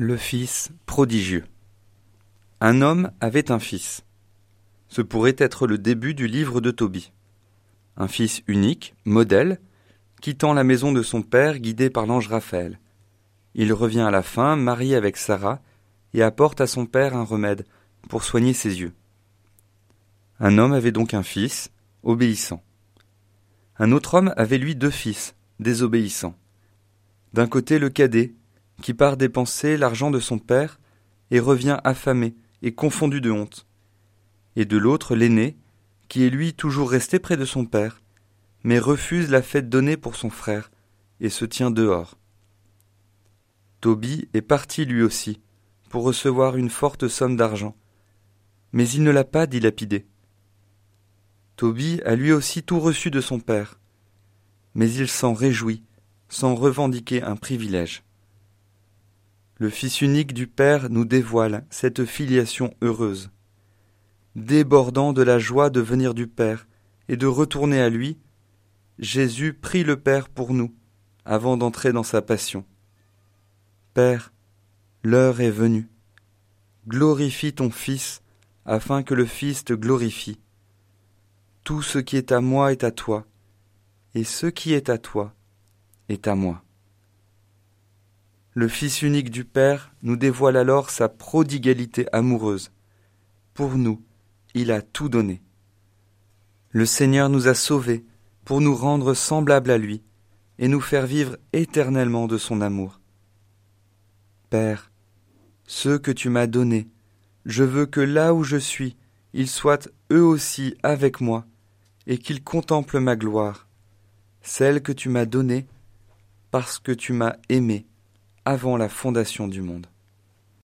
Le fils prodigieux. Un homme avait un fils. Ce pourrait être le début du livre de Tobie. Un fils unique, modèle, quittant la maison de son père guidé par l'ange Raphaël. Il revient à la fin, marié avec Sarah, et apporte à son père un remède pour soigner ses yeux. Un homme avait donc un fils, obéissant. Un autre homme avait lui deux fils, désobéissants. D'un côté le cadet, qui part dépenser l'argent de son père et revient affamé et confondu de honte, et de l'autre l'aîné, qui est lui toujours resté près de son père, mais refuse la fête donnée pour son frère, et se tient dehors. Tobie est parti lui aussi, pour recevoir une forte somme d'argent, mais il ne l'a pas dilapidé. Tobie a lui aussi tout reçu de son père, mais il s'en réjouit, sans revendiquer un privilège. Le Fils unique du Père nous dévoile cette filiation heureuse. Débordant de la joie de venir du Père et de retourner à lui, Jésus prie le Père pour nous, avant d'entrer dans sa passion. Père, l'heure est venue. Glorifie ton Fils, afin que le Fils te glorifie. Tout ce qui est à moi est à toi, et ce qui est à toi est à moi. Le Fils unique du Père nous dévoile alors sa prodigalité amoureuse. Pour nous, il a tout donné. Le Seigneur nous a sauvés pour nous rendre semblables à lui et nous faire vivre éternellement de son amour. Père, ceux que tu m'as donnés, je veux que là où je suis, ils soient eux aussi avec moi, et qu'ils contemplent ma gloire, celle que tu m'as donnée, parce que tu m'as aimé avant la fondation du monde.